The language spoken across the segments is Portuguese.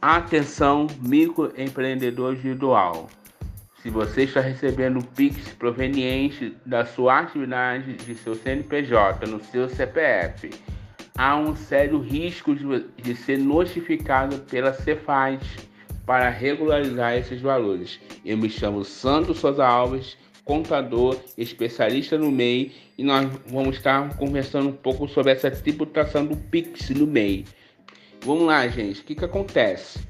Atenção, microempreendedor individual. Se você está recebendo PIX proveniente da sua atividade de seu CNPJ no seu CPF, há um sério risco de, de ser notificado pela Cefaz para regularizar esses valores. Eu me chamo Santos Souza Alves, contador, especialista no MEI, e nós vamos estar conversando um pouco sobre essa tributação do PIX no MEI. Vamos lá, gente. O que, que acontece?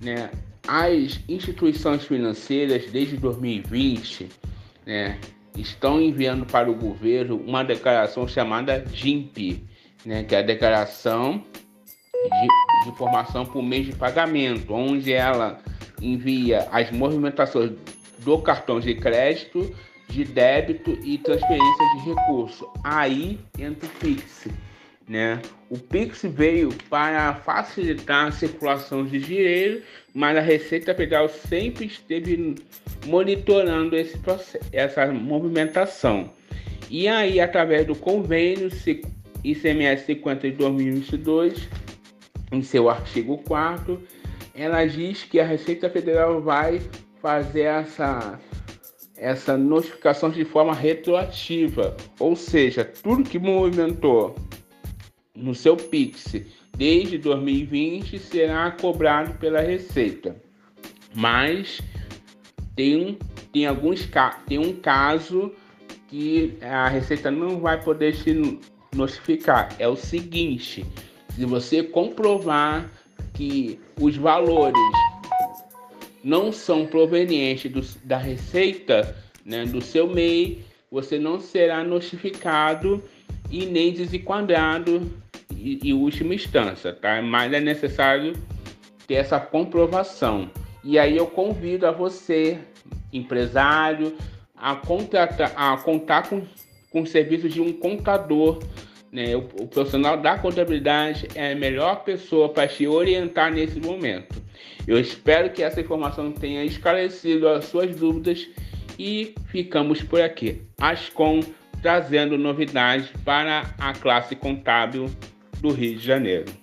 Né? As instituições financeiras, desde 2020, né, estão enviando para o governo uma declaração chamada GIMP, né, que é a Declaração de, de Informação por Mês de Pagamento, onde ela envia as movimentações do cartão de crédito, de débito e transferência de recurso. Aí entra o Pix. Né? O Pix veio para facilitar a circulação de dinheiro, mas a Receita Federal sempre esteve monitorando esse processo, essa movimentação. E aí, através do convênio ICMS 50 de 2022, em seu artigo 4, ela diz que a Receita Federal vai fazer essa essa notificação de forma retroativa, ou seja, tudo que movimentou no seu Pix desde 2020 será cobrado pela Receita. Mas tem, tem alguns tem um caso que a Receita não vai poder te notificar. É o seguinte: se você comprovar que os valores não são provenientes do, da Receita, né, do seu MEI, você não será notificado e nem desenquadrado em última instância, tá? Mas é necessário ter essa comprovação. E aí eu convido a você, empresário, a, contratar, a contar com, com o serviço de um contador. Né? O, o profissional da contabilidade é a melhor pessoa para te orientar nesse momento. Eu espero que essa informação tenha esclarecido as suas dúvidas e ficamos por aqui. Ascom trazendo novidades para a classe contábil do Rio de Janeiro.